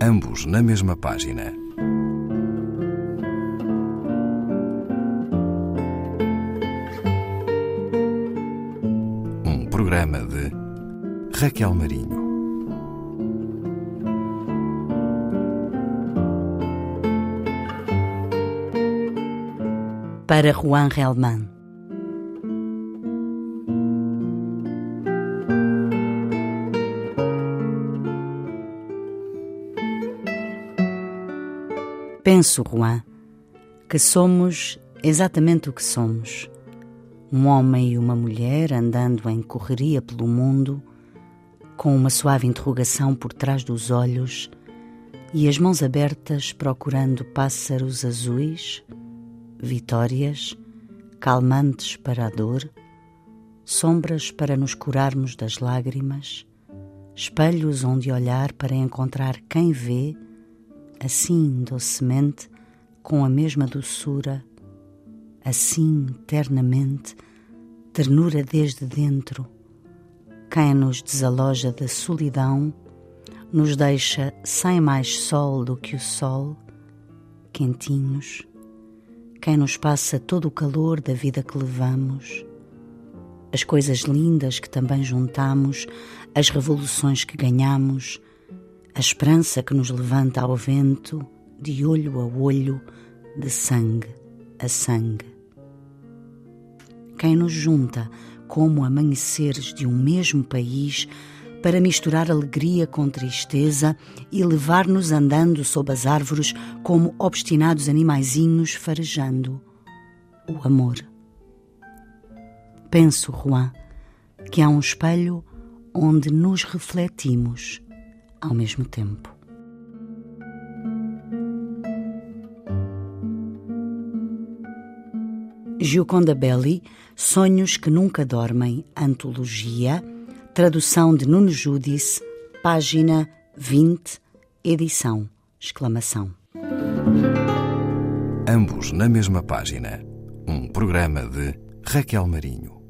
ambos na mesma página. Um programa de Raquel Marinho. Para Juan Relman. Penso, Juan, que somos exatamente o que somos. Um homem e uma mulher andando em correria pelo mundo, com uma suave interrogação por trás dos olhos e as mãos abertas procurando pássaros azuis, vitórias, calmantes para a dor, sombras para nos curarmos das lágrimas, espelhos onde olhar para encontrar quem vê assim docemente, com a mesma doçura, assim ternamente, ternura desde dentro. Quem nos desaloja da solidão, nos deixa sem mais sol do que o sol, quentinhos. Quem nos passa todo o calor da vida que levamos, as coisas lindas que também juntamos, as revoluções que ganhamos, a esperança que nos levanta ao vento, de olho a olho, de sangue a sangue. Quem nos junta como amanheceres de um mesmo país para misturar alegria com tristeza e levar-nos andando sob as árvores como obstinados animaizinhos farejando o amor. Penso, Juan, que há um espelho onde nos refletimos ao mesmo tempo. Gioconda Belli, Sonhos que Nunca Dormem, Antologia, tradução de Nuno Judice, página 20, edição, exclamação. Ambos na mesma página. Um programa de Raquel Marinho.